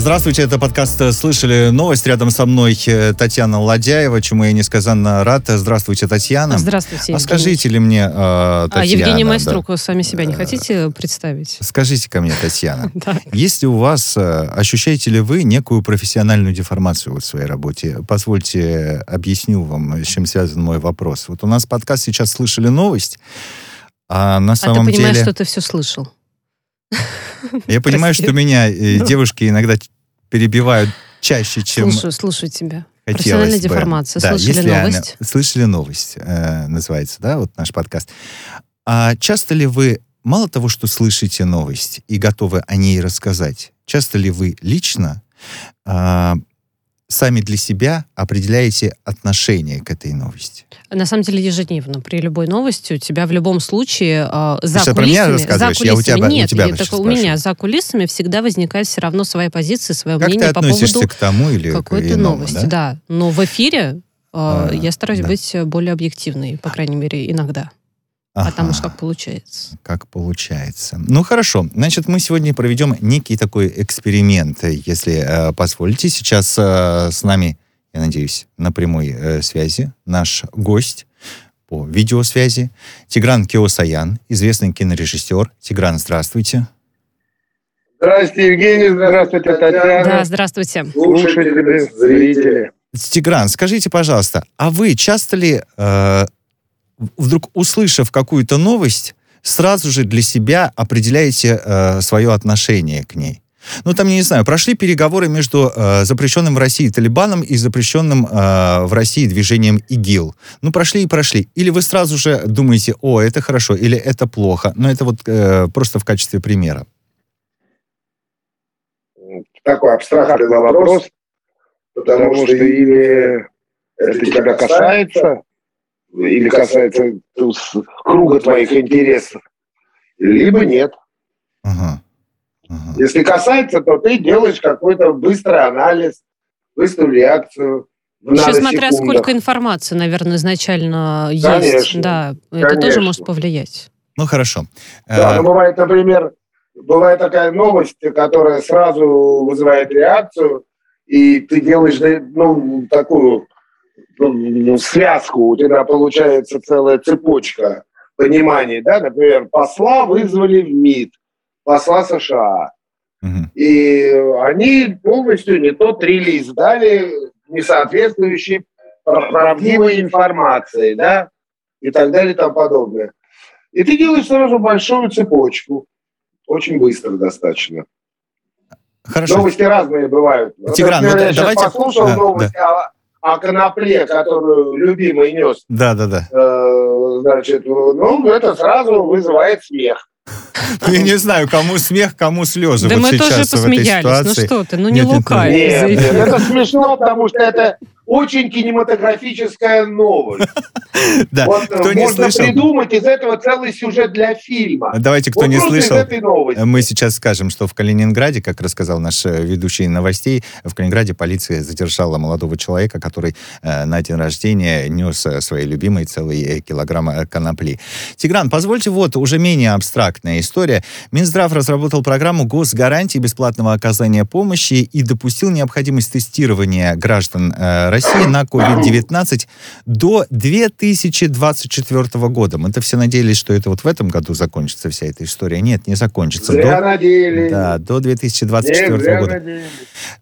Здравствуйте, это подкаст «Слышали новость». Рядом со мной э, Татьяна Ладяева, чему я несказанно рад. Здравствуйте, Татьяна. Здравствуйте, А Евгений. скажите ли мне, э, А, Татьяна... Евгений да, Майструк, вы сами себя не хотите представить? Скажите ко мне, Татьяна, Да. есть ли у вас, э, ощущаете ли вы некую профессиональную деформацию в своей работе? Позвольте, объясню вам, с чем связан мой вопрос. Вот у нас подкаст сейчас «Слышали новость», а на А ты самом понимаешь, деле... что ты все слышал? Я понимаю, что меня э, Ну. девушки иногда перебивают чаще, чем Слушаю, слушаю тебя. Профессиональная бы. деформация. Да, Слышали если она- новость? Слышали новость, э, называется, да, вот наш подкаст. А часто ли вы, мало того, что слышите новость и готовы о ней рассказать, часто ли вы лично а, сами для себя определяете отношение к этой новости? На самом деле ежедневно. При любой новости у тебя в любом случае э, за что, про меня кулисами... За рассказываешь? Я у кулисами тебя- у нет, тебя я вообще так- у меня за кулисами всегда возникает все равно своя позиция, свое Как ты мнение по поводу к тому или какой-то иному, новости. Да? Но в эфире э, А, я стараюсь да. быть более объективной, по крайней мере, иногда. А там уж Ага. как получается. как получается. Ну хорошо, значит, мы сегодня проведем некий такой эксперимент, если э, позволите. Сейчас э, с нами, я надеюсь, на прямой э, связи наш гость по видеосвязи Тигран Киосаян, известный кинорежиссер. Тигран, здравствуйте. Здравствуйте, Евгений, здравствуйте, Татьяна. Да, здравствуйте. Слушатели, зрители. Тигран, скажите, пожалуйста, а вы часто ли, э, вдруг услышав какую-то новость, сразу же для себя определяете э, свое отношение к ней? Ну, там, я не знаю, прошли переговоры между э, запрещенным в России Талибаном и запрещенным э, в России движением ИГИЛ. Ну, прошли и прошли. Или вы сразу же думаете, о, это хорошо, или это плохо. Но это вот э, просто в качестве примера. Такой абстрактный вопрос, потому что или это тебя касается, или касается ну, круга твоих интересов, либо нет. Ага. Ага. Если касается, то ты делаешь какой-то быстрый анализ, быструю реакцию. Еще смотря наносекундах. сколько информации, наверное, изначально есть. Конечно. Да, это тоже Конечно. может повлиять. Ну, хорошо. Да, Э, ну, бывает, например, бывает такая новость, которая сразу вызывает реакцию, и ты делаешь ну, такую ну, связку, у тебя получается целая цепочка пониманий, да, например, посла вызвали в МИД, посла США, и они полностью не тот релиз дали, не соответствующий пр- правдивой информации, да, и так далее и тому подобное. И ты делаешь сразу большую цепочку, очень быстро достаточно. Хорошо. Новости разные бывают. Вот, Тигран, например, вот я сейчас давайте- послушал Да, новости о, о конопле, которую любимый нес, Да, да, да. э, значит, ну, это сразу вызывает смех. Ну, Я не знаю, кому смех, кому слезы. да вот мы сейчас тоже в этой посмеялись. Ну что ты, ну не Нет, нет. Нет, это смешно, потому что это очень кинематографическая новость. Да, Вот кто не можно слышал, придумать из этого целый сюжет для фильма. давайте, кто Вот не слышал, мы сейчас скажем, что в Калининграде, как рассказал наш э, ведущий новостей, в Калининграде полиция задержала молодого человека, который э, на день рождения нес э, своей любимой целый килограмм конопли. Тигран, позвольте вот уже менее абстрактная история. Минздрав разработал программу госгарантии бесплатного оказания помощи и допустил необходимость тестирования граждан э, России на COVID-19 до 2024 года. Мы-то все надеялись, что это вот в этом году закончится вся эта история. Нет, не закончится. Зря До- надеялись. да, до Нет, 2024 зря года. надеялись.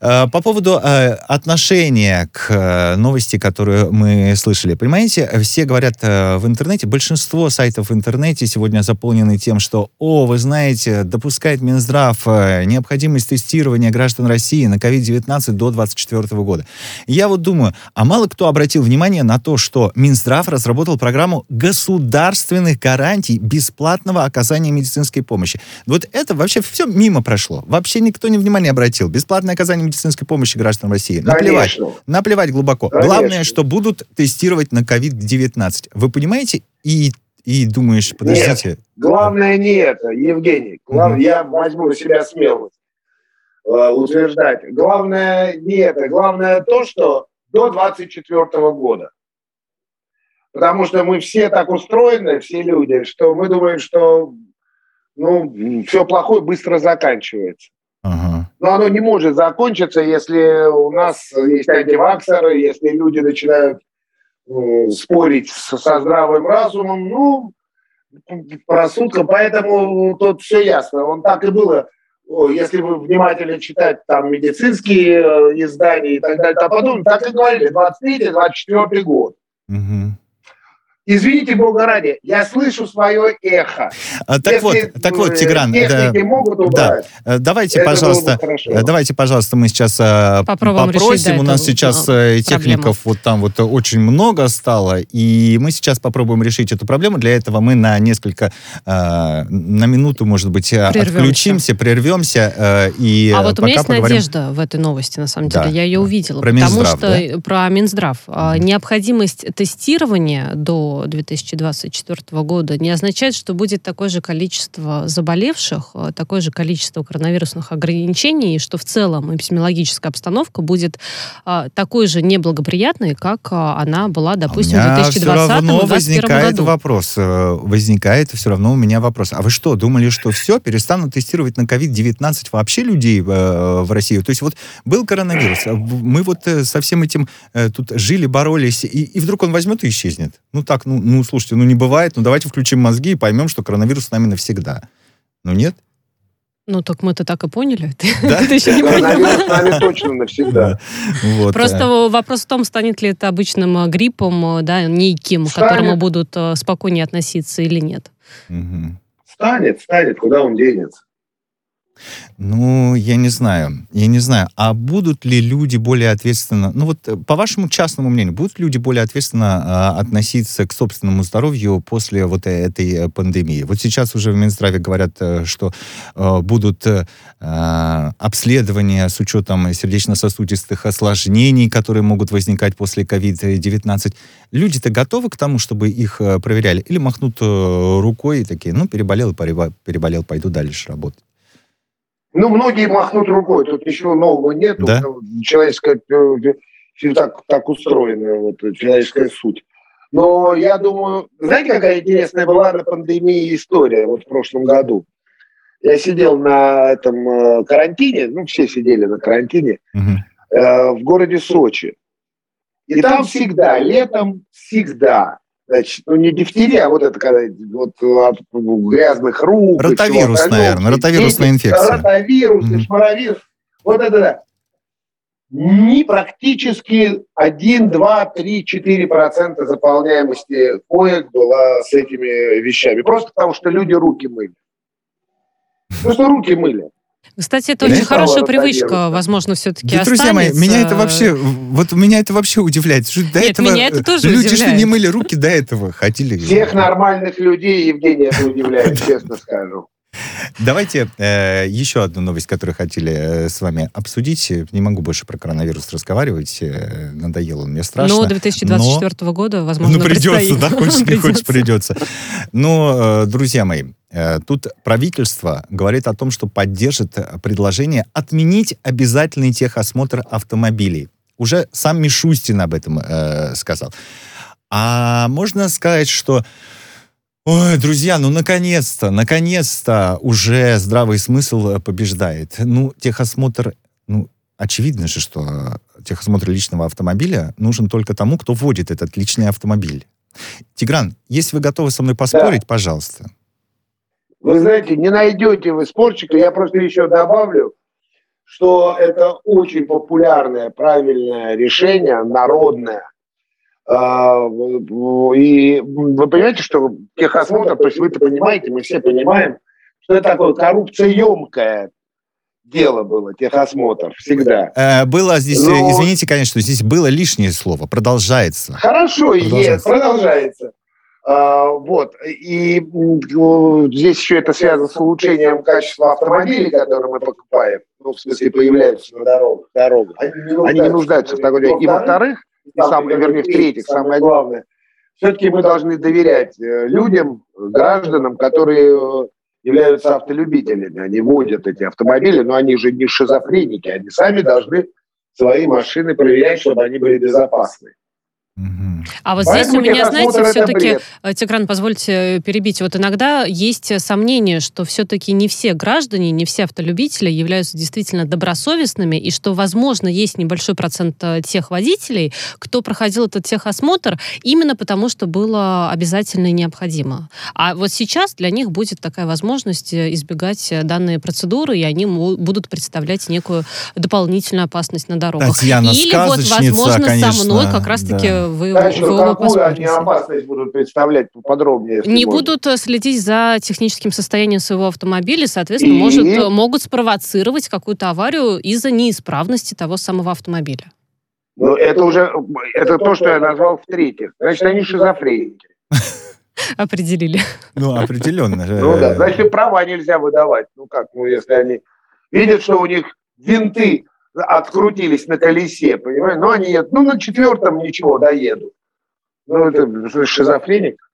Э, По поводу э, отношения к э, новости, которую мы слышали. Понимаете, все говорят э, в интернете, большинство сайтов в интернете сегодня заполнены тем, что, о, вы знаете, допускает Минздрав необходимость тестирования граждан России на COVID-19 до 2024 года. Я вот думаю, а мало кто обратил внимание на то, что Минздрав разработал программу государственных гарантий бесплатного оказания медицинской помощи. Вот это вообще все мимо прошло. Вообще никто не внимание обратил. Бесплатное оказание медицинской помощи гражданам России. Наплевать. Конечно. Наплевать глубоко. Конечно. Главное, что будут тестировать на COVID-19. Вы понимаете? И, и думаешь, подождите. Главное не это, Евгений. Глав- Мгм. Я возьму на себя смелость э, утверждать. Главное не это. Главное то, что до 24 года. Потому что мы все так устроены, все люди, что мы думаем, что ну, все плохое быстро заканчивается. Ага. Но оно не может закончиться, если у нас есть антиваксеры, если люди начинают э, спорить со, со здравым разумом, ну, по рассудкам. Поэтому тут все ясно. Он так и было если вы внимательно читать там медицинские э, издания и так далее, то подумайте, так и говорили, 23-24 год. Угу. Извините, Бога ради, я слышу свое эхо. А, так Если, вот, так вот, Тигран, да, могут убрать, да, э, давайте, пожалуйста, э, давайте, пожалуйста, мы сейчас э, Попробуем попросим. Решить, да, У нас сейчас ну, техников вот там вот очень много стало, и мы сейчас попробуем решить эту проблему. Для этого мы на несколько, на минуту, может быть, прервемся. отключимся, прервемся и А вот у меня есть поговорим... надежда в этой новости, на самом деле. Да, я ее увидела. Про потому Минздрав, что да? про Минздрав. Mm-hmm. Необходимость тестирования до 2024 года не означает, что будет такое же количество заболевших, э, такое же количество коронавирусных ограничений, и что в целом эпидемиологическая обстановка будет а, такой же неблагоприятной, как а, она была, допустим, а в 2020-2021 возникает году. вопрос, э, возникает все равно у меня вопрос. А вы что, думали, что все, перестанут тестировать на COVID-19 вообще людей в, России? То есть вот был коронавирус, мы вот со всем этим тут жили, боролись, и, и вдруг он возьмет и исчезнет. Ну так, ну, ну, слушайте, ну не бывает, ну давайте включим мозги и поймем, что коронавирус с нами навсегда. Ну нет? Ну, так мы-то так и поняли. Да? Ты еще не понял. С нами точно навсегда. Вот. Просто э. вопрос в том, станет ли это обычным э, гриппом, э, да, неким, к которому будут спокойнее относиться или нет. Станет, станет, куда он денется. Ну, я не знаю. Я не знаю. А будут ли люди более ответственно... Ну вот, э, по вашему частному мнению, будут люди более ответственно э, относиться к собственному здоровью после вот э, этой э, пандемии? Вот сейчас уже в Минздраве говорят, что э, будут э, обследования с учетом сердечно-сосудистых осложнений, которые могут возникать после COVID-19. Люди-то готовы к тому, чтобы их проверяли? Или махнут рукой и такие, ну, переболел, переболел, пойду дальше работать? Ну, многие махнут рукой, тут ничего нового нет. Да? Человеческая э, так, так устроена, вот, человеческая суть. Но я думаю, знаете, какая интересная была на пандемии история вот в прошлом году? Я сидел на этом э, карантине, ну, все сидели на карантине, угу. э, в городе Сочи. И там всегда, летом всегда Значит, ну не дифтерия, а вот это когда вот от грязных рук. Ротавирус, наверное, ротавирусная инфекция. Ротавирус, mm-hmm. шмаровирус. Вот это да. Не практически 1, 2, 3, 4 процента заполняемости коек была с этими вещами. Просто потому, что люди руки мыли. Просто руки мыли. Кстати, это очень хорошая привычка, возможно, все-таки да, Друзья мои, меня это вообще, вот меня это вообще удивляет. Что до Нет, этого, меня это тоже люди удивляет. что не мыли руки до этого, ходили. Всех нормальных людей, Евгений, это удивляет, честно скажу. Давайте э, еще одну новость, которую хотели э, с вами обсудить. Не могу больше про коронавирус разговаривать. Э, надоело мне страшно. Но 2024 но... года, возможно, Ну, придется, предстоит. да, хочешь не хочешь, придется. Но, э, друзья мои, э, тут правительство говорит о том, что поддержит предложение отменить обязательный техосмотр автомобилей. Уже сам Мишустин об этом э, сказал. А можно сказать, что Ой, друзья, ну наконец-то, наконец-то уже здравый смысл э, побеждает. Ну, техосмотр, ну, очевидно же, что техосмотр личного автомобиля нужен только тому, кто водит этот личный автомобиль. Тигран, если вы готовы со мной поспорить, да. пожалуйста. Вы знаете, не найдете вы спорчика, я просто еще добавлю, что это очень популярное, правильное решение, народное, и вы понимаете, что техосмотр, то есть вы-то понимаете, мы все понимаем, что это такое коррупцияемкое дело было, техосмотр, всегда. Э, было здесь, Но... извините, конечно, здесь было лишнее слово, продолжается. Хорошо, продолжается. Есть, продолжается. А, вот, и здесь еще это связано с улучшением качества автомобилей, которые мы покупаем, ну, в смысле, появляются на дорогах. дорогах. Они, не Они не нуждаются в такой... И во-вторых, и самое, вернее, в-третьих, самое главное, все-таки мы должны доверять э, людям, гражданам, которые э, являются автолюбителями. Они водят эти автомобили, но они же не шизофреники, они сами должны свои машины проверять, чтобы они были безопасны. А вот Поэтому здесь у меня, знаете, все-таки, э, Тигран, позвольте перебить, вот иногда есть сомнение, что все-таки не все граждане, не все автолюбители являются действительно добросовестными, и что, возможно, есть небольшой процент э, тех водителей, кто проходил этот техосмотр именно потому, что было обязательно и необходимо. А вот сейчас для них будет такая возможность э, избегать данные процедуры, и они будут представлять некую дополнительную опасность на дорогах. Татьяна, Или вот, возможно, конечно, со мной как раз-таки да вы, Дальше, вы какую они опасность будут представлять подробнее? Не можно. будут э, следить за техническим состоянием своего автомобиля, соответственно, и... может, э, могут спровоцировать какую-то аварию из-за неисправности того самого автомобиля. Ну, это уже, это то, что я назвал в-третьих. Значит, они шизофреники. Определили. Ну, определенно. Ну да, значит, права нельзя выдавать. Ну как, ну если они видят, что у них винты открутились на колесе, понимаешь? Но они, ну, на четвертом ничего доедут. Ну, это шизофреник.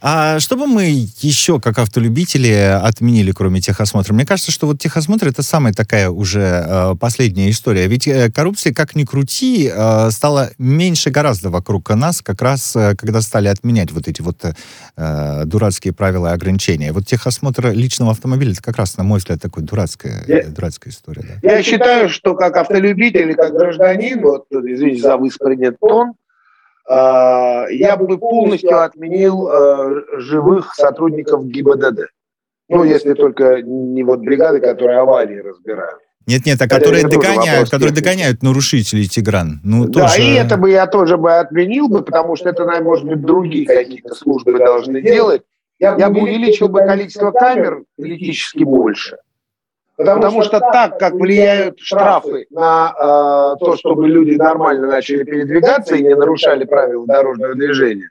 А что бы мы еще, как автолюбители, отменили, кроме техосмотра? Мне кажется, что вот техосмотр это самая такая уже э, последняя история. Ведь э, коррупция, как ни крути, э, стала меньше гораздо вокруг нас, как раз э, когда стали отменять вот эти вот э, дурацкие правила и ограничения. Вот техосмотр личного автомобиля, это как раз, на мой взгляд, такой дурацкая, я, дурацкая история. Да. Я считаю, что как автолюбитель и как гражданин, вот, извините за выспринят тон, я бы полностью отменил э, живых сотрудников ГИБДД. Ну, если только не вот бригады, которые аварии разбирают. Нет, нет, а которые догоняют, которые догоняют нарушителей Тигран. Ну, да, тоже... и это бы я тоже бы отменил бы, потому что это, наверное, может быть, другие какие-то службы должны делать. Я, я бы увеличил бы количество камер критически больше. Потому, Потому что, что так, как влияют штрафы на э, то, чтобы люди нормально начали передвигаться и не нарушали правила дорожного движения,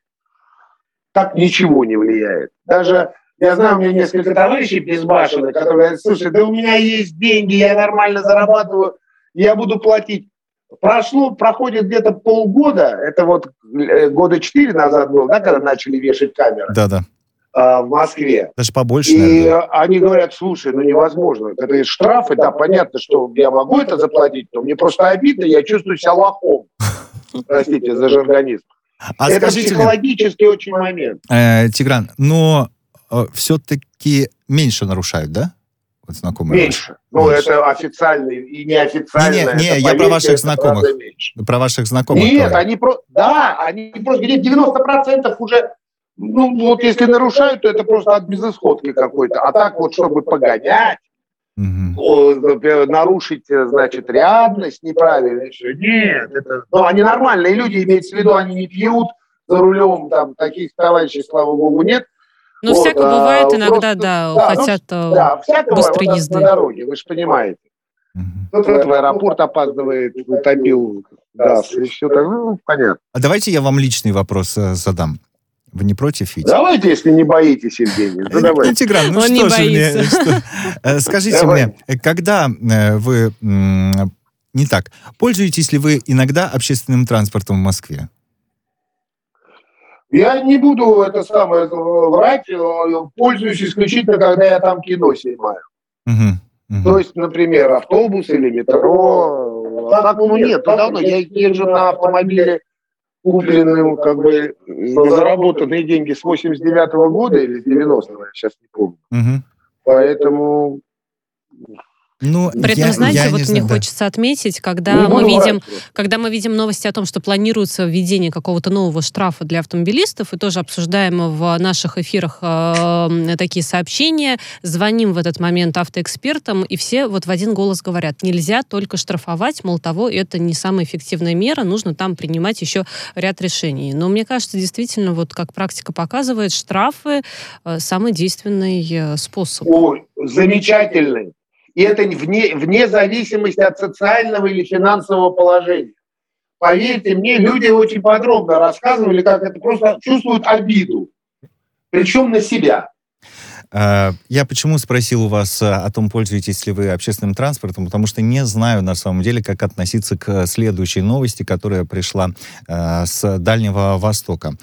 так ничего не влияет. Даже я знаю, у меня несколько товарищей безбашенных, которые говорят, слушай, да у меня есть деньги, я нормально зарабатываю, я буду платить. Прошло, проходит где-то полгода, это вот э, года четыре назад было, да, когда начали вешать камеры. Да, да. А, в Москве. Даже побольше, И наверное. они говорят, слушай, ну невозможно. Это штрафы, да, понятно, что я могу это заплатить, но мне просто обидно, я чувствую себя лохом. Простите за жаргонизм. А это психологический мне, очень момент. Э, Тигран, но э, все-таки меньше нарушают, да? Вот знакомые меньше. Ваши. Ну, меньше. это официальный и неофициальный. Не, не, не я про ваших знакомых. Про ваших знакомых. Нет, говорю. они просто, да, они просто, где 90% уже ну, вот если нарушают, то это просто от безысходки какой-то. А так вот, чтобы погонять, угу. нарушить, значит, рядность неправильно, нет, это... Ну, они нормальные люди, имеется в виду, они не пьют за рулем, там, таких товарищей, слава богу, нет. Ну, вот, всякое а, бывает иногда, просто, да, да, хотят ну, да, всякого, быстрой вот, езды. на дороге, вы же понимаете. Угу. Кто-то в аэропорт опаздывает, утопил газ, и все так, ну, понятно. А давайте я вам личный вопрос э, задам. Вы не против, Витя? Давайте, если не боитесь, Евгений. Ну, давайте. Ну, Тигран, ну Он что же мне... Что, э, скажите мне, когда э, вы... Не так. Пользуетесь ли вы иногда общественным транспортом в Москве? Я не буду это самое врать, э, пользуюсь исключительно, когда я там кино снимаю. Угу, угу. То есть, например, автобус или метро. А так, ну нет, давно. Я езжу на автомобиле купленным, как бы, на заработанные деньги с 89 -го года или с 90-го, я сейчас не помню. Угу. Поэтому ну, При этом, я, знаете, я вот мне знаю, хочется да. отметить, когда ну, мы видим, когда мы видим новости о том, что планируется введение какого-то нового штрафа для автомобилистов, и тоже обсуждаем в наших эфирах э, такие сообщения, звоним в этот момент автоэкспертам, и все вот в один голос говорят, нельзя только штрафовать, мол, того, это не самая эффективная мера, нужно там принимать еще ряд решений. Но мне кажется, действительно, вот как практика показывает, штрафы э, самый действенный э, способ. Ой, замечательный и это вне, вне зависимости от социального или финансового положения. Поверьте мне, люди очень подробно рассказывали, как это просто чувствуют обиду, причем на себя. Э, я почему спросил у вас о том, пользуетесь ли вы общественным транспортом, потому что не знаю на самом деле, как относиться к следующей новости, которая пришла с Дальнего Востока.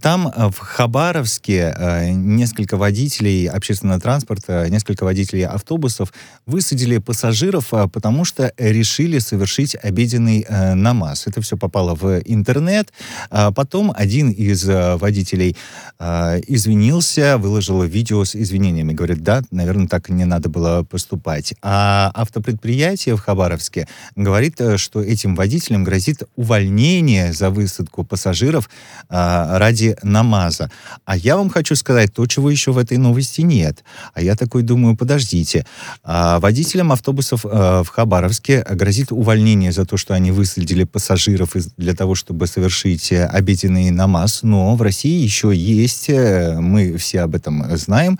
Там в Хабаровске несколько водителей общественного транспорта, несколько водителей автобусов высадили пассажиров, потому что решили совершить обеденный намаз. Это все попало в интернет. Потом один из водителей извинился, выложил видео с извинениями. Говорит, да, наверное, так не надо было поступать. А автопредприятие в Хабаровске говорит, э, что этим водителям грозит увольнение за высадку пассажиров а, ради намаза. А я вам хочу сказать то, чего еще в этой новости нет. А я такой думаю, подождите. А, водителям автобусов а, в Хабаровске грозит увольнение за то, что они высадили пассажиров из, для того, чтобы совершить э, обеденный намаз. Но в России еще есть, мы все об этом знаем,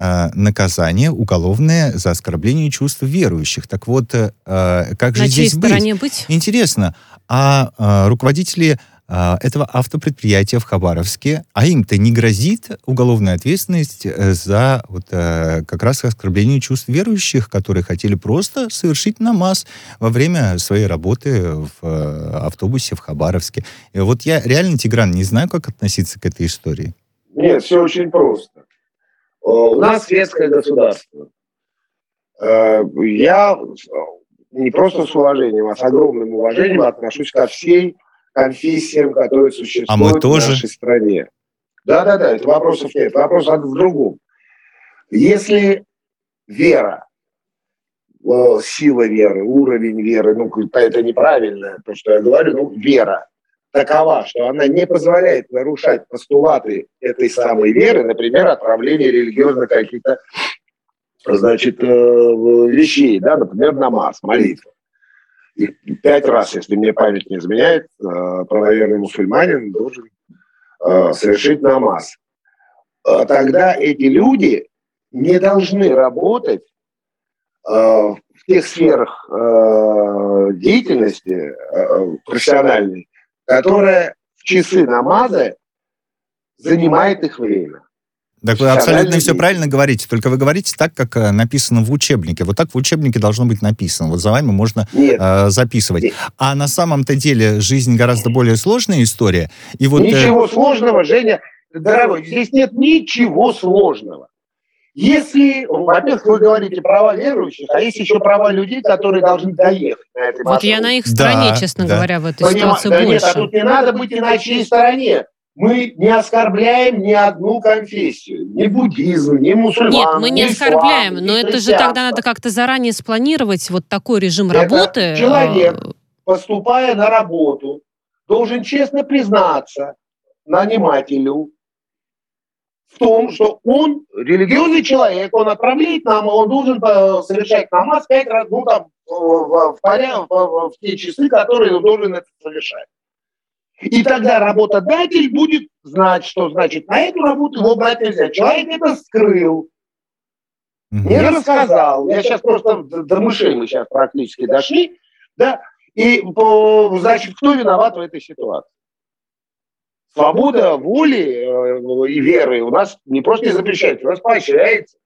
э, наказание уголовное за оскорбление чувств верующих. Так вот, э, как же На здесь стороне быть? Интересно, а э, руководители э, этого автопредприятия в Хабаровске, а им-то не грозит уголовная ответственность э, за вот э, как раз оскорбление чувств верующих, которые хотели просто совершить намаз во время своей работы в э, автобусе в Хабаровске. И вот я реально, Тигран, не знаю, как относиться к этой истории. Нет, все очень просто. У нас светское государство. Э, я не просто с уважением, а с огромным уважением отношусь ко всей конфессиям, которые существуют а мы тоже? в нашей стране. Да-да-да, это вопросов нет. Вопрос в другом. Если вера, э, сила веры, уровень веры, ну, это неправильно, то, что я говорю, ну, вера такова, что она не позволяет нарушать постулаты этой самой веры, например, отправление религиозных каких-то значит, э, вещей, да, например, намаз, молитва. И пять раз, если мне память не изменяет, э, правоверный мусульманин должен э, совершить намаз. Тогда эти люди не должны работать в тех сферах деятельности профессиональной, которая в часы намаза занимает их время. Так вы абсолютно все правильно говорите, только вы говорите так, как э, написано в учебнике. Вот так в учебнике должно быть написано. Вот за вами можно э, записывать. Нет. А на самом-то деле жизнь гораздо более сложная история. И вот, э, ничего э... сложного, Женя, дорогой, здесь нет ничего сложного. Если, во-первых, вы говорите права верующих, а есть еще права людей, которые должны доехать на этой Вот я на их стороне, да, честно да. говоря, в этой Поним... ситуации да больше. Нет, а тут не надо быть и на чьей стороне мы не оскорбляем ни одну конфессию, ни буддизм, ни мусульман. Нет, мы не ислам, но это же тогда надо как-то заранее спланировать вот такой режим это работы. Человек, а, поступая на работу, должен честно признаться нанимателю в том, что он религиозный человек, он отправляет нам, он должен э, совершать намаз пять раз, ну там, в, в, в, в, в те часы, которые он должен это совершать. И тогда работодатель будет знать, что значит на эту работу его брать нельзя. Человек это скрыл, не рассказал. Я сейчас просто до мышей мы сейчас практически дошли, да, и, значит, кто виноват в этой ситуации? Свобода воли э, и веры у нас не просто не запрещается, у нас поощряется.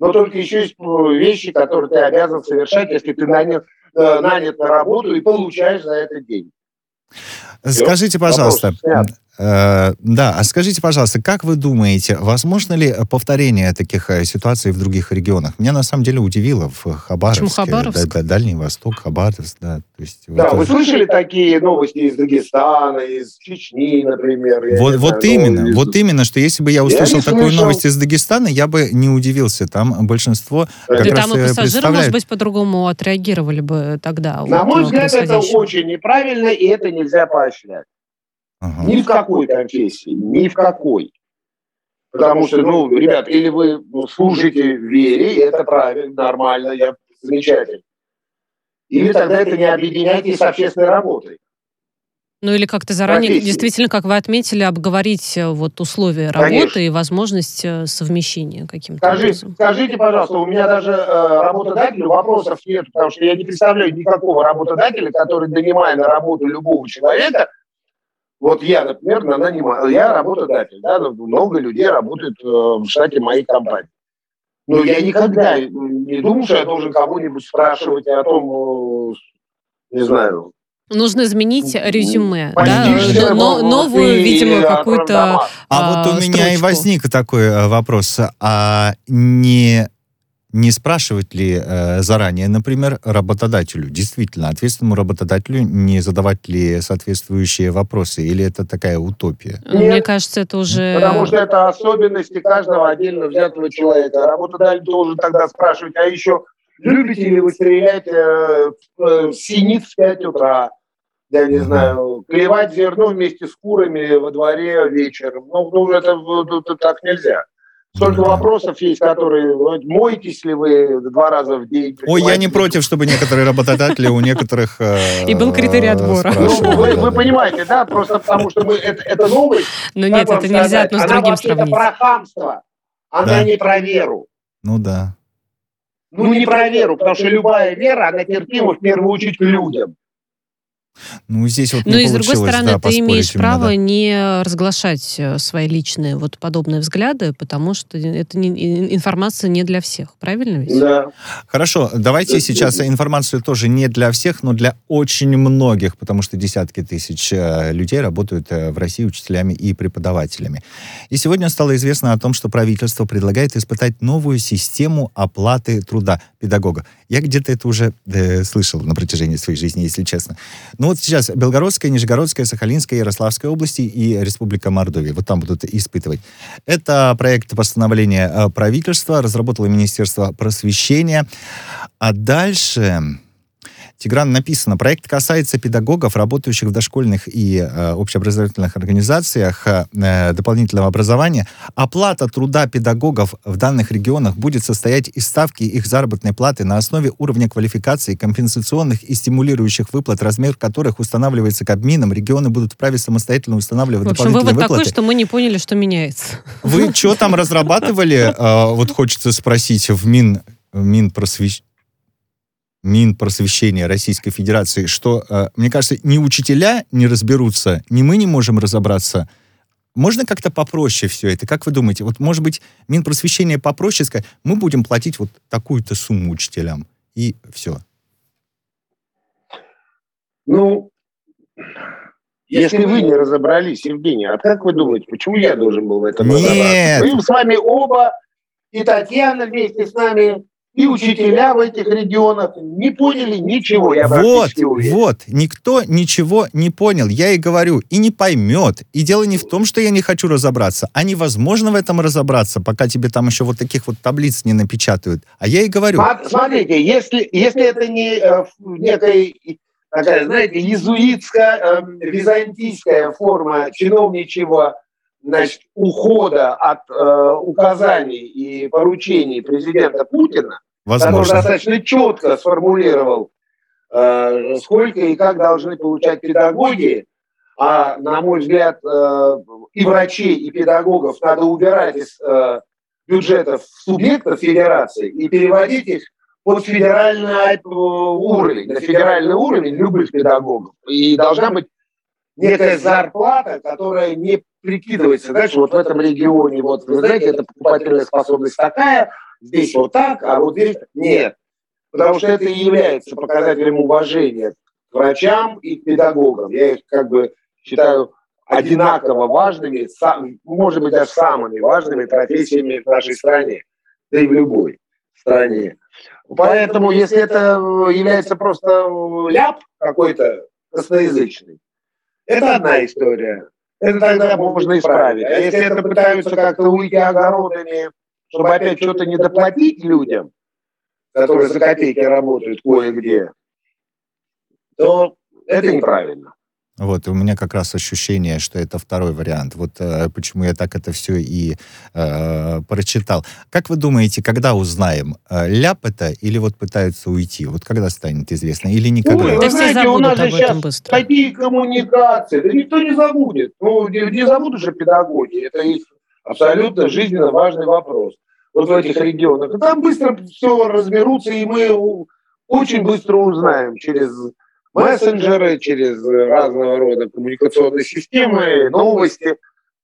Но только еще есть вещи, которые ты обязан совершать, если ты нанят, э, нанят на работу и получаешь за это деньги. Скажите, пожалуйста, э, да, а скажите, пожалуйста, как вы думаете, возможно ли повторение таких э, ситуаций в других регионах? Меня на самом деле удивило в Хабаровске. Почему Хабаровск? Да, да, Дальний Восток, Хабаровск, да. То есть, да, вот вы это... слышали такие новости из Дагестана, из Чечни, например? Вот, вот знаю, именно, из... вот именно, что если бы я услышал я такую слышал. новость из Дагестана, я бы не удивился. Там большинство да. как И раз там и пассажиры, может быть, по-другому отреагировали бы тогда. На вот, мой взгляд, это очень неправильно, и это нельзя поощрять. Ага. Ни в какой конфессии, ни в какой. Потому что, ну, ребят, или вы служите вере, и это правильно, нормально, я замечательно. Или тогда это не объединяйте с общественной работой. Ну или как-то заранее, Профессии. действительно, как вы отметили, обговорить э, вот условия работы Конечно. и возможность э, совмещения каким-то Скажи, образом. Скажите, пожалуйста, у меня даже э, работодателю вопросов нет, потому что я не представляю никакого работодателя, который, нанимая на работу любого человека, вот я, например, на нанимаю, я работодатель, да, много людей работают э, в штате моей компании. Но я никогда не думал, что я должен кого-нибудь спрашивать о том, э, не знаю, Нужно изменить резюме, да? Но, новую, видимо, какую-то А, а вот у меня строчку. и возник такой э, вопрос. А не не спрашивать ли э, заранее, например, работодателю, действительно, ответственному работодателю, не задавать ли соответствующие вопросы, или это такая утопия? Нет, Мне кажется, это уже... Потому что это особенности каждого отдельно взятого человека. Работодатель должен тогда спрашивать, а еще любите ли вы стрелять э, в синиц в 5 утра? Я не знаю, клевать зерно вместе с курами во дворе вечером. Ну, ну это, это так нельзя. Столько вопросов есть, которые... Моетесь ли вы два раза в день? Ой, я не против, чтобы некоторые работодатели у некоторых... Э, И был критерий отбора. Ну, вы, понимаете, да? Просто потому что мы... Это, новость. Но нет, это нельзя одно с другим сравнить. Она про хамство. Она не про веру. Ну да. Ну не про веру, потому что любая вера, она терпима в первую очередь к людям. Ну, здесь вот Но и с другой стороны, да, ты имеешь право да. не разглашать э, свои личные вот подобные взгляды, потому что это не, информация не для всех, правильно ведь? Да. Хорошо, давайте да. сейчас информацию тоже не для всех, но для очень многих, потому что десятки тысяч э, людей работают э, в России учителями и преподавателями. И сегодня стало известно о том, что правительство предлагает испытать новую систему оплаты труда педагога. Я где-то это уже э, слышал на протяжении своей жизни, если честно. Ну вот сейчас Белгородская, Нижегородская, Сахалинская, Ярославская области и Республика Мордовия. Вот там будут испытывать. Это проект постановления э, правительства, разработало Министерство просвещения. А дальше Тигран, написано, проект касается педагогов, работающих в дошкольных и э, общеобразовательных организациях э, дополнительного образования. Оплата труда педагогов в данных регионах будет состоять из ставки их заработной платы на основе уровня квалификации, компенсационных и стимулирующих выплат, размер которых устанавливается Кабмином. Регионы будут вправе самостоятельно устанавливать в общем, дополнительные вывод выплаты. такой, что мы не поняли, что меняется. Вы что там разрабатывали? Э, вот хочется спросить в Мин Минпросвещения Минпросвещения Российской Федерации, что, э, мне кажется, ни учителя не разберутся, ни мы не можем разобраться. Можно как-то попроще все это? Как вы думаете? Вот, может быть, Минпросвещение попроще сказать, мы будем платить вот такую-то сумму учителям, и все. Ну, если вы не разобрались, Евгений, а как вы думаете, почему я должен был в этом Нет. разобраться? Мы с вами оба, и Татьяна вместе с нами и учителя в этих регионах не поняли ничего, я Вот, вот, никто ничего не понял, я и говорю, и не поймет. И дело не в том, что я не хочу разобраться, а невозможно в этом разобраться, пока тебе там еще вот таких вот таблиц не напечатают. А я и говорю... Смотрите, если, если это не э, некая такая, знаете, иезуитская, э, византийская форма чиновничьего значит, ухода от э, указаний и поручений президента Путина, Возможно. который достаточно четко сформулировал, э, сколько и как должны получать педагоги, а, на мой взгляд, э, и врачей, и педагогов надо убирать из э, бюджетов субъектов федерации и переводить их под федеральный э, уровень, на федеральный уровень любых педагогов. И должна быть некая зарплата, которая не прикидывается, знаешь, вот в этом регионе, вот, вы знаете, эта покупательная способность такая, здесь вот так, а вот здесь нет. Потому что это и является показателем уважения к врачам и к педагогам. Я их как бы считаю одинаково важными, может быть, даже самыми важными профессиями в нашей стране, да и в любой стране. Поэтому, если это является просто ляп какой-то косноязычный, это одна история. Это тогда можно исправить. А если это пытаются как-то уйти огородами, чтобы опять что-то не доплатить людям, которые за копейки работают кое-где, то это неправильно. Вот, у меня как раз ощущение, что это второй вариант. Вот э, почему я так это все и э, прочитал. Как вы думаете, когда узнаем, э, ляп это или вот пытаются уйти? Вот когда станет известно? Или никогда? Ой, да вы знаете, у нас же сейчас быстро. такие коммуникации. Да никто не забудет. Ну, не, не забудут же педагоги. Это их абсолютно жизненно важный вопрос. Вот в этих регионах. И там быстро все разберутся, и мы очень быстро узнаем через мессенджеры, через разного рода коммуникационные системы, новости.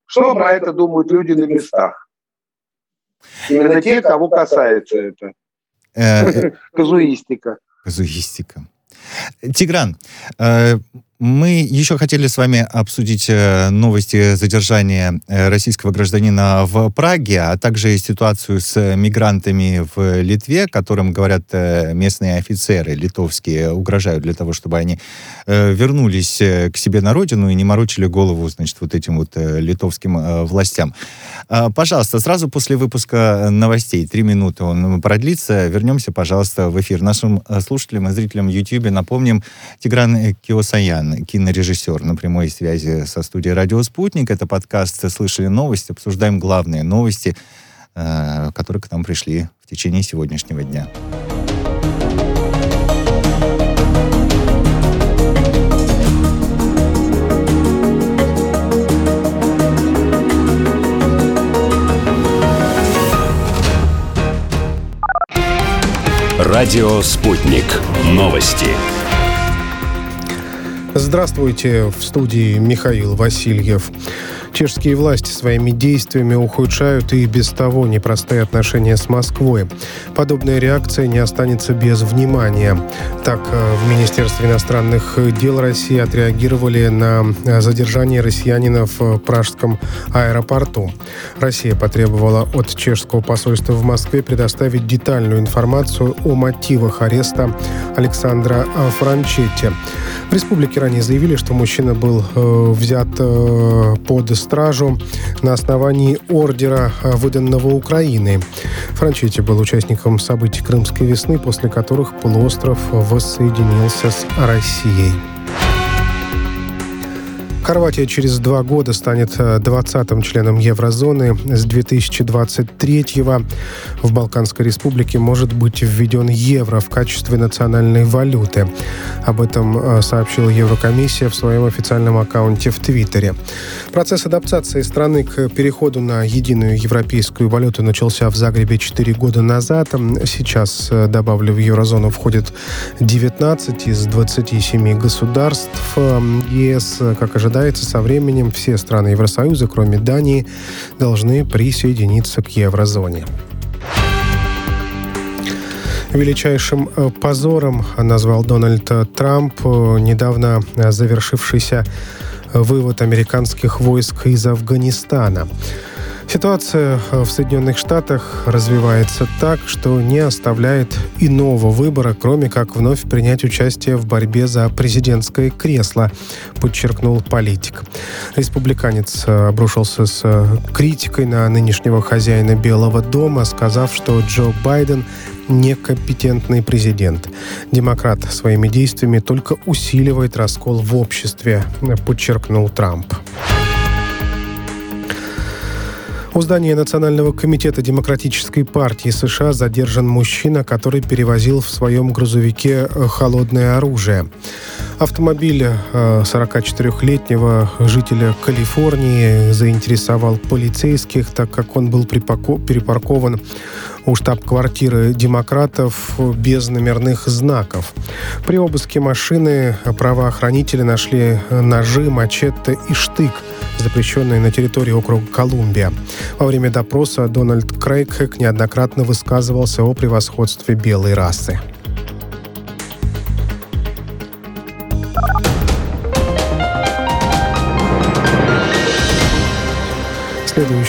Что про это думают люди на местах? Именно те, кого касается это. Э, Казуистика. Казуистика. Тигран, э, мы еще хотели с вами обсудить э, новости задержания э, российского гражданина в Праге, а также ситуацию с мигрантами в Литве, которым, говорят, э, местные офицеры литовские угрожают для того, чтобы они вернулись к себе на родину и не морочили голову, значит, вот этим вот литовским властям. Пожалуйста, сразу после выпуска новостей, три минуты он продлится, вернемся, пожалуйста, в эфир. Нашим слушателям и зрителям YouTube напомним Тигран Киосаян Кинорежиссер на прямой связи со студией «Радио Спутник». Это подкаст «Слышали новости». Обсуждаем главные новости, э, которые к нам пришли в течение сегодняшнего дня. Радио «Спутник». Новости. Здравствуйте, в студии Михаил Васильев. Чешские власти своими действиями ухудшают и без того непростые отношения с Москвой. Подобная реакция не останется без внимания. Так, э, в Министерстве иностранных дел России отреагировали на задержание россиянина в Пражском аэропорту. Россия потребовала от чешского посольства в Москве предоставить детальную информацию о мотивах ареста Александра Франчетти. В республике ранее заявили, что мужчина был э, взят э, под стражу на основании ордера, э, выданного Украины. Франчетти был участником событий Крымской весны, после которых полуостров воссоединился с Россией. Хорватия через два года станет 20-м членом еврозоны. С 2023-го в Балканской республике может быть введен евро в качестве национальной валюты. Об этом э, сообщила Еврокомиссия в своем официальном аккаунте в Твиттере. Процесс адаптации страны к переходу на единую европейскую валюту начался в Загребе 4 года назад. Сейчас, э, добавлю, в еврозону входит 19 из 27 государств ЕС. Как ожидается, со временем все страны Евросоюза, кроме Дании, должны присоединиться к еврозоне. Величайшим э, позором назвал Дональд Трамп э, недавно завершившийся вывод американских войск из Афганистана. Ситуация э, в Соединенных Штатах развивается так, что не оставляет иного выбора, кроме как вновь принять участие в борьбе за президентское кресло, подчеркнул политик. Республиканец э, обрушился с э, критикой на нынешнего хозяина Белого дома, сказав, что Джо Байден некомпетентный президент. Демократ своими действиями только усиливает раскол в обществе, подчеркнул Трамп. У здания Национального комитета Демократической партии США задержан мужчина, который перевозил в своем грузовике э, холодное оружие. Автомобиль 44-летнего э, жителя Калифорнии заинтересовал полицейских, так как он был перепаркован у штаб-квартиры демократов без номерных знаков. При обыске машины правоохранители нашли ножи, мачете и штык, запрещенные на территории округа Колумбия. Во время допроса Дональд Крейгхэк неоднократно высказывался о превосходстве белой расы.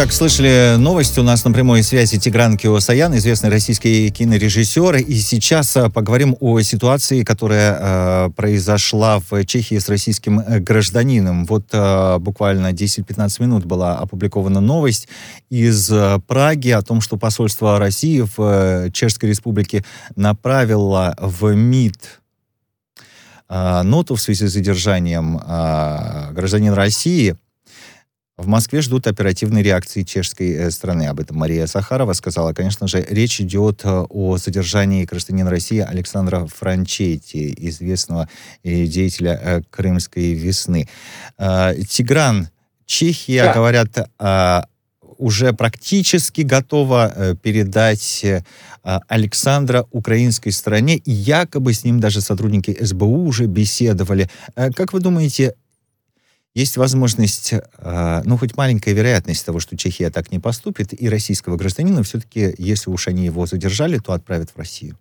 Итак, слышали новость. У нас на прямой связи Тигран Киосаян, известный российский кинорежиссер. И сейчас э, поговорим о ситуации, которая э, произошла в Чехии с российским э, гражданином. Вот э, буквально 10-15 минут была опубликована новость из Праги о том, что посольство России в э, Чешской Республике направило в МИД ноту в связи с задержанием гражданина России – в Москве ждут оперативной реакции чешской э, страны. Об этом Мария Сахарова сказала. Конечно же, речь идет э, о задержании гражданина России Александра Франчетти, известного э, деятеля Крымской весны. Тигран, Чехия, да. говорят, уже практически готова передать Александра украинской стране, и якобы с ним даже сотрудники СБУ уже беседовали. Как вы думаете, есть возможность, э, ну, хоть маленькая вероятность того, что Чехия так не поступит, и российского гражданина все-таки, если уж они его задержали, то отправят в Россию?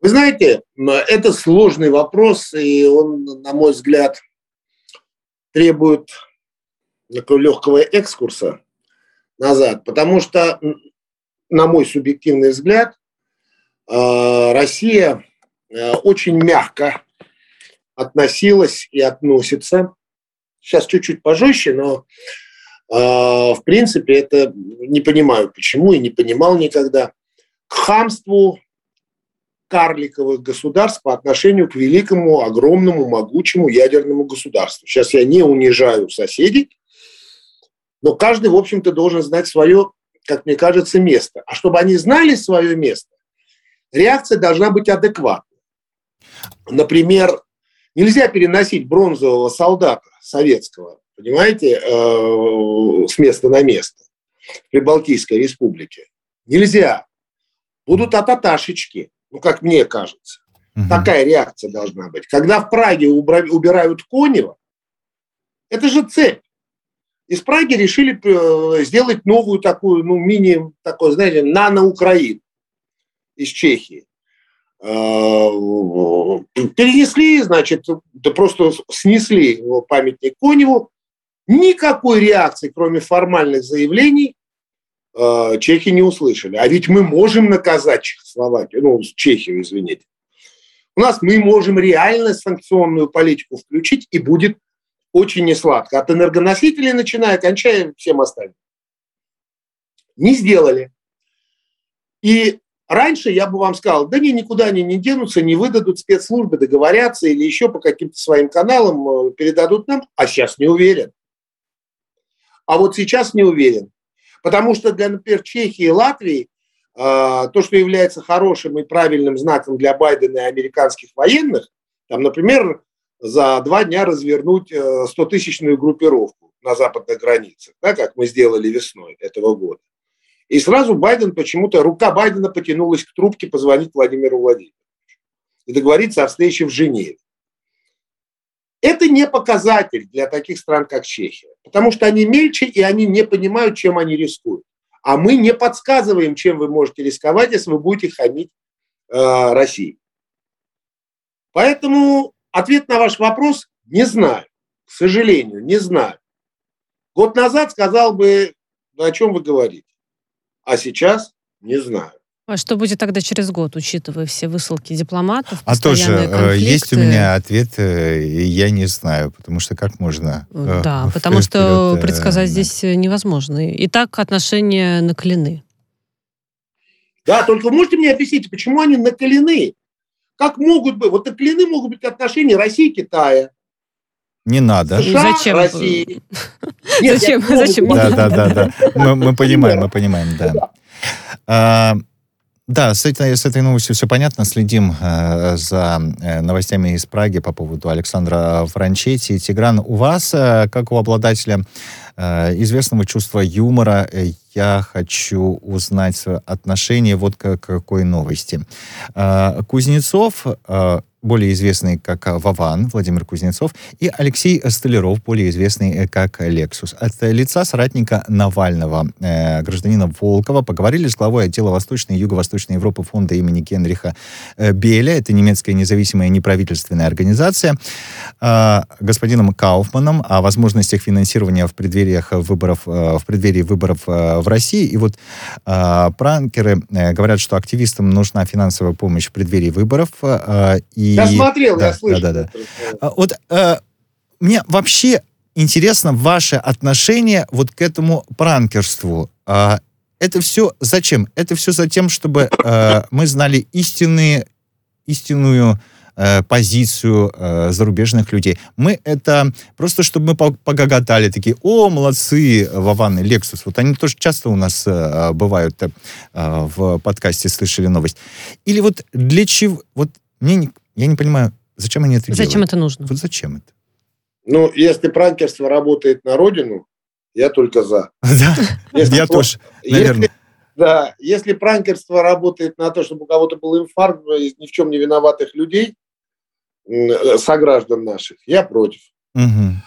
Вы знаете, это сложный вопрос, и он, на мой взгляд, требует такого легкого экскурса назад, потому что, на мой субъективный взгляд, э, Россия э, очень мягко относилась и относится. Сейчас чуть-чуть пожестче, но э, в принципе это не понимаю почему и не понимал никогда. К хамству карликовых государств по отношению к великому, огромному, могучему ядерному государству. Сейчас я не унижаю соседей, но каждый, в общем-то, должен знать свое, как мне кажется, место. А чтобы они знали свое место, реакция должна быть адекватной. Например, Нельзя переносить бронзового солдата советского, понимаете, э, с места на место в Прибалтийской республике. Нельзя. Будут ататашечки, ну, как мне кажется. Угу. Такая реакция должна быть. Когда в Праге убирают Конева, это же цель. Из Праги решили э, сделать новую такую, ну, мини, такой, знаете, нано-Украину из Чехии. Э, перенесли, значит, да просто снесли памятник Коневу. Никакой реакции, кроме формальных заявлений, э, чехи не услышали. А ведь мы можем наказать Чехословакию, ну, Чехию, извините. У нас мы можем реально санкционную политику включить, и будет очень несладко. От энергоносителей начиная, кончая всем остальным. Не сделали. И Раньше я бы вам сказал, да не, никуда они не денутся, не выдадут спецслужбы, договорятся или еще по каким-то своим каналам э, передадут нам, а сейчас не уверен. А вот сейчас не уверен. Потому что для, например, Чехии и Латвии э, то, что является хорошим и правильным знаком для Байдена и американских военных, там, например, за два дня развернуть 100-тысячную э, группировку на западных границах, да, как мы сделали весной этого года. И сразу Байден почему-то, рука Байдена потянулась к трубке позвонить Владимиру Владимировичу и договориться о встрече в Женеве. Это не показатель для таких стран, как Чехия, потому что они мельче и они не понимают, чем они рискуют. А мы не подсказываем, чем вы можете рисковать, если вы будете хамить э, России. Поэтому ответ на ваш вопрос не знаю. К сожалению, не знаю. Год назад сказал бы, о чем вы говорите. А сейчас не знаю. А что будет тогда через год, учитывая все высылки дипломатов? А тоже конфликты? есть у меня ответ, э, я не знаю, потому что как можно? Э, да, потому что предсказать здесь невозможно. И так отношения накалены. Да, только вы можете мне объяснить, почему они накалены? Как могут быть, вот накалены могут быть отношения России и Китая, не надо. США, Зачем? России. Нет, Зачем? Зачем? Да, да, да, да. Мы, мы понимаем, мы понимаем, да. А, да, с этой, с этой новостью все понятно. Следим э, за э, новостями из Праги по поводу Александра Франчетти. Тигран, у вас, э, как у обладателя э, известного чувства юмора, э, я хочу узнать отношение вот к какой новости. Э, Кузнецов э, более известный как Вован, Владимир Кузнецов, и Алексей Столяров, более известный э, как Лексус. От лица соратника Навального, э, гражданина Волкова, поговорили с главой отдела Восточной и Юго-Восточной Европы фонда имени Генриха э, Беля. Это немецкая независимая неправительственная организация. Господином Кауфманом о возможностях финансирования в преддвериях выборов, в преддверии выборов в России. И вот пранкеры говорят, что активистам нужна финансовая помощь в преддверии выборов. И... Я смотрел, да, я слышал. Да, да, да. А, Вот э, мне вообще интересно ваше отношение вот к этому пранкерству. А, это все зачем? Это все за тем, чтобы э, мы знали истинные, истинную э, позицию э, зарубежных людей. Мы это просто, чтобы мы по- погоготали, такие, о, молодцы, Вован и Лексус. Вот они тоже часто у нас э, бывают э, в подкасте «Слышали новость». Или вот для чего... Вот мне не, я не понимаю, зачем они это Зачем делают? это нужно? Вот зачем это? Ну, если пранкерство работает на родину, я только за. Да, Если я тоже, наверное. Да, если пранкерство работает на то, чтобы у кого-то был инфаркт из ни в чем не виноватых людей, э, сограждан наших, я против. Мгм.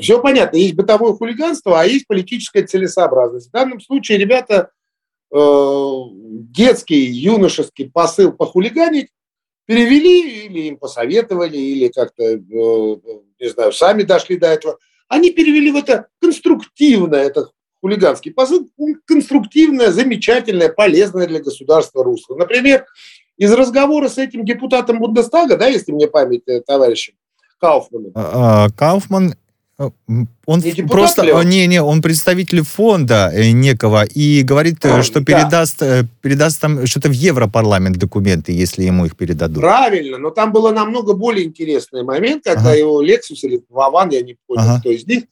Все понятно, есть бытовое хулиганство, а есть политическая целесообразность. В данном случае ребята э, детский, юношеский посыл похулиганить перевели или им посоветовали, или как-то, э, не знаю, сами дошли до этого. Они перевели в это конструктивное, это хулиганский посыл, конструктивное, замечательное, полезное для государства русло. Например, из разговора с этим депутатом Бундестага, да, если мне память э, товарищем Кауфманом, А, а, Кауфман, он Не просто, ли он? э, не, не, он представитель фонда э, некого и говорит, э, что Да. передаст, э, передаст там что-то в Европарламент документы, если ему их передадут. Правильно, но там было намного более интересный момент, когда Ага. его Лексус или Вован, я не понял, Ага. кто из них,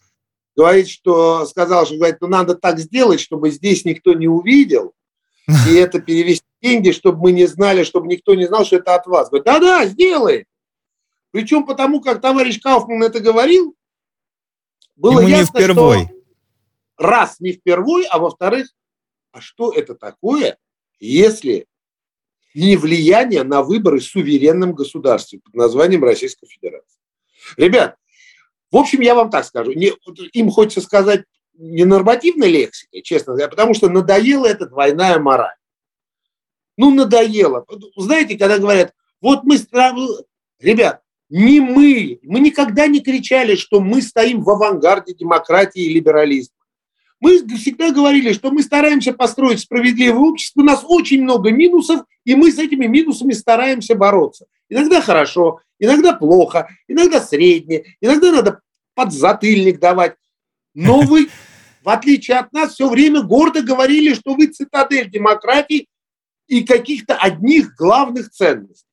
говорит, что сказал, что говорит, ну надо так сделать, чтобы здесь никто не увидел, и это перевести деньги, чтобы мы не знали, чтобы никто не знал, что это от вас. Говорит, да-да, сделай. Причем потому, как товарищ Кауфман это говорил, было Ему не ясно, впервой. что раз не впервой, а во-вторых, а что это такое, если не влияние на выборы в суверенном государстве под названием Российская Федерация. Ребят, в общем, я вам так скажу, не, им хочется сказать не нормативной лексикой, честно говоря, потому что надоела эта двойная мораль. Ну, надоело. Знаете, когда говорят, вот мы... Ребят, не мы, мы никогда не кричали, что мы стоим в авангарде демократии и либерализма. Мы всегда говорили, что мы стараемся построить справедливое общество, у нас очень много минусов, и мы с этими минусами стараемся бороться. Иногда хорошо, иногда плохо, иногда средне, иногда надо подзатыльник давать. Но вы, в отличие от нас, все время гордо говорили, что вы цитадель демократии и каких-то одних главных ценностей.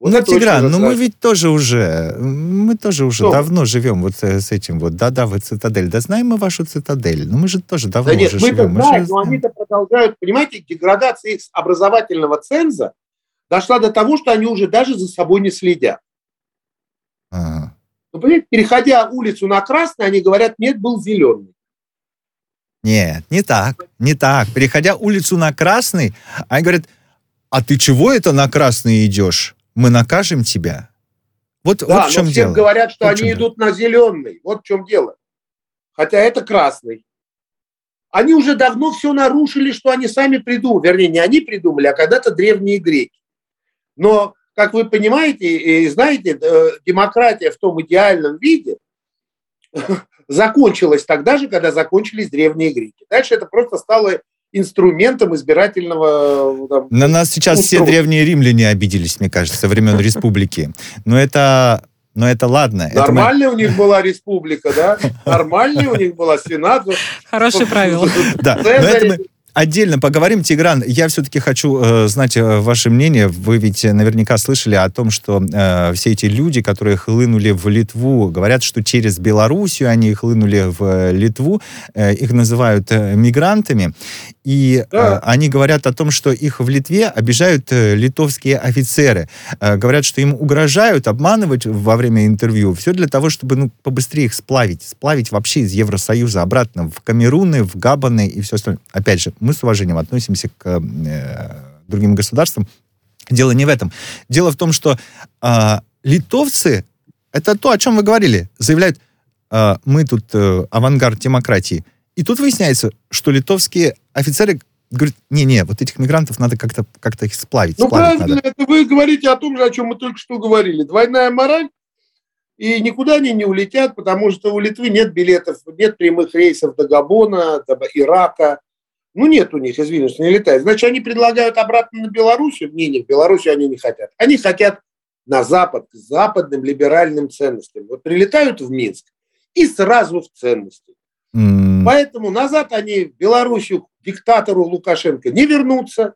Вот ну, Тигран, ну мы ведь тоже уже, мы тоже уже Что? давно живем вот с этим вот. Да-да, вы цитадель. Да знаем мы вашу цитадель. Ну мы же тоже давно Да нет, уже мы это живем. Мы знаем, же но они-то продолжают, понимаете, деградация их образовательного ценза дошла до того, что они уже даже за собой не следят. Ага. Ну, понимаете, переходя улицу на красный, они говорят, нет, был зеленый. Нет, не так, не так. Переходя улицу на красный, они говорят, а ты чего это на красный идешь? Мы накажем тебя. Вот, Да, вот в чем но всем дело. говорят, что Вот они дело. идут на зеленый. Вот в чем дело. Хотя это красный. Они уже давно все нарушили, что они сами придумали. Вернее, не они придумали, а когда-то древние греки. Но, как вы понимаете и знаете, э, демократия в том идеальном виде закончилась тогда же, когда закончились древние греки. Дальше это просто стало инструментом избирательного... э, там, На нас сейчас все Устрой. древние римляне обиделись, мне кажется, со времен республики. Но это, но это ладно. Это мы- Нормальная у них была республика, да? Нормальная у них была сенат. Хорошее правило. Да, но это мы отдельно поговорим. Тигран, я все-таки хочу э, знать э, ваше мнение. Вы ведь э, наверняка слышали о том, что э, все эти люди, которые хлынули в Литву, говорят, что через Белоруссию они хлынули в э, Литву, э, их называют э, мигрантами, и э, Да. они говорят о том, что их в Литве обижают э, литовские офицеры. Э, говорят, что им угрожают, обманывать во время интервью. Все для того, чтобы ну, побыстрее их сплавить. Сплавить вообще из Евросоюза обратно в Камеруны, в Габаны и все остальное. Опять же, мы с уважением относимся к э, другим государствам. Дело не в этом. Дело в том, что э, литовцы, это то, о чем вы говорили, заявляют, э, мы тут э, авангард демократии. И тут выясняется, что литовские офицеры говорят, не-не, вот этих мигрантов надо как-то как их сплавить. Ну, сплавить правильно, надо. это вы говорите о том же, о чем мы только что говорили. Двойная мораль, и никуда они не улетят, потому что у Литвы нет билетов, нет прямых рейсов до Габона, до Ирака. Ну, нет у них, извините, не летает. Значит, они предлагают обратно на Белоруссию? Не, не, в Белоруссию они не хотят. Они хотят на Запад, к западным либеральным ценностям. Вот прилетают в Минск и сразу в ценности. М, Поэтому назад они в Белоруссию к диктатору Лукашенко не вернутся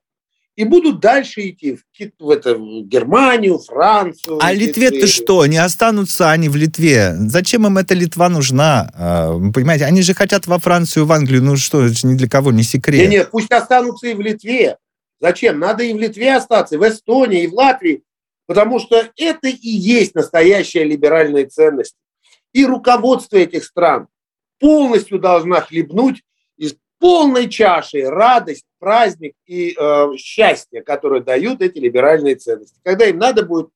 и будут дальше идти в, в, это, в Германию, Францию. А Литве-то что? Не останутся они в Литве? Зачем им эта Литва нужна? А, понимаете, они же хотят во Францию, в Англию. Ну что, это же ни для кого не секрет. Не, не, пусть останутся и в Литве. Зачем? Надо и в Литве остаться, и в Эстонии, и в Латвии. Потому что это и есть настоящая либеральная ценность. И руководство этих стран полностью должна хлебнуть полной чаши радость, праздник и э, счастье, которое дают эти либеральные ценности. Когда им надо будет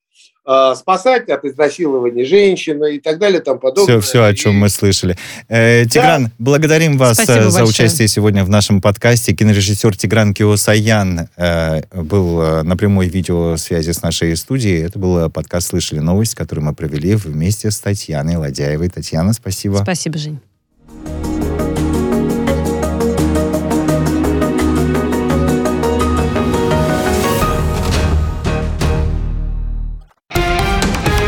э, спасать от изнасилования женщины и так далее, тому подобное. Все, все, о чем мы слышали. Э, Тигран, благодарим вас Спасибо э, за большое. участие сегодня в нашем подкасте. Кинорежиссер Тигран Киосаян э, был э, на прямой видеосвязи с нашей студией. Это был подкаст «Слышали новость», который мы провели вместе с Татьяной Ладяевой. Татьяна, спасибо. Спасибо, Жень.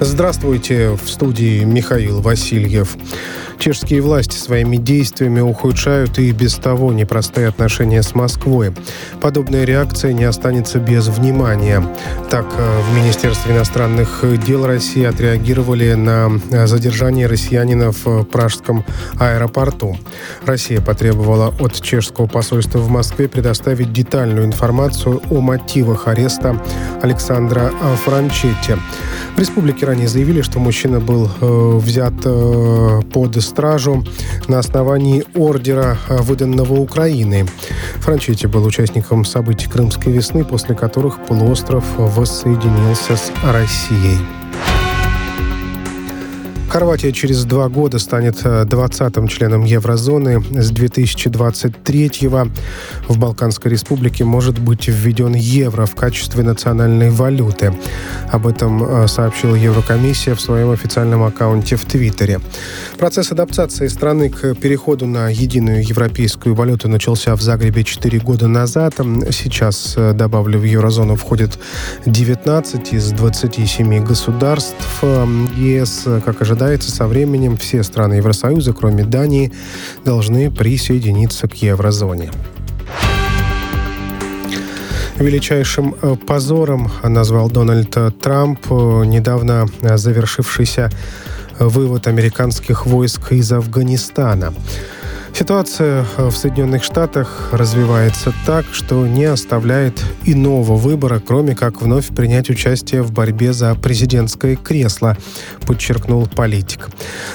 Здравствуйте, в студии Михаил Васильев. Чешские власти своими действиями ухудшают и без того непростые отношения с Москвой. Подобная реакция не останется без внимания. Так, э, в Министерстве иностранных дел России отреагировали на э, задержание россиянина в пражском аэропорту. Россия потребовала от чешского посольства в Москве предоставить детальную информацию о мотивах ареста Александра э, Франчетти. В республике ранее заявили, что мужчина был э, взят э, под стражу на основании ордера, э, выданного Украиной. Франчетти был участником событий Крымской весны, после которых полуостров воссоединился с Россией. Хорватия через два года станет э, 20-м членом еврозоны. С 2023-го в Балканской республике может быть введен евро в качестве национальной валюты. Об этом э, сообщила Еврокомиссия в своем официальном аккаунте в Твиттере. Процесс адаптации страны к переходу на единую европейскую валюту начался в Загребе 4 года назад. Сейчас, э, добавлю, в еврозону входит 19 из 27 государств ЕС. Как ожидается, со временем все страны Евросоюза, кроме Дании, должны присоединиться к еврозоне. Величайшим э, позором назвал Дональд э, Трамп э, недавно завершившийся вывод американских войск из Афганистана. Ситуация э, в Соединенных Штатах развивается так, что не оставляет иного выбора, кроме как вновь принять участие в борьбе за президентское кресло, подчеркнул политик.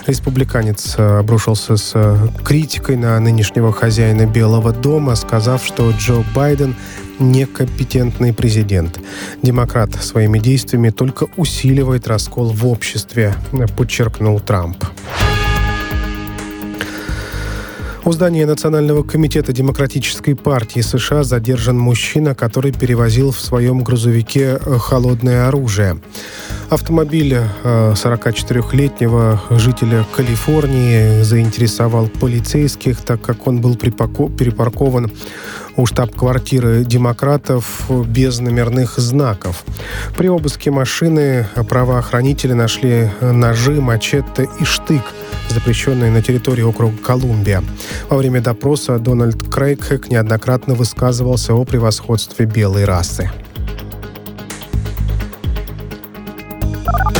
Республиканец э, обрушился с э, критикой на нынешнего хозяина Белого дома, сказав, что Джо Байден некомпетентный президент. Демократ своими действиями только усиливает раскол в обществе, подчеркнул Трамп. У здания Национального комитета Демократической партии США задержан мужчина, который перевозил в своем грузовике э, холодное оружие. Автомобиль э, 44-летнего жителя Калифорнии заинтересовал полицейских, так как он был перепаркован у штаб-квартиры демократов без номерных знаков. При обыске машины правоохранители нашли ножи, мачете и штык, запрещенные на территории округа Колумбия. Во время допроса Дональд Крейгхэк неоднократно высказывался о превосходстве белой расы.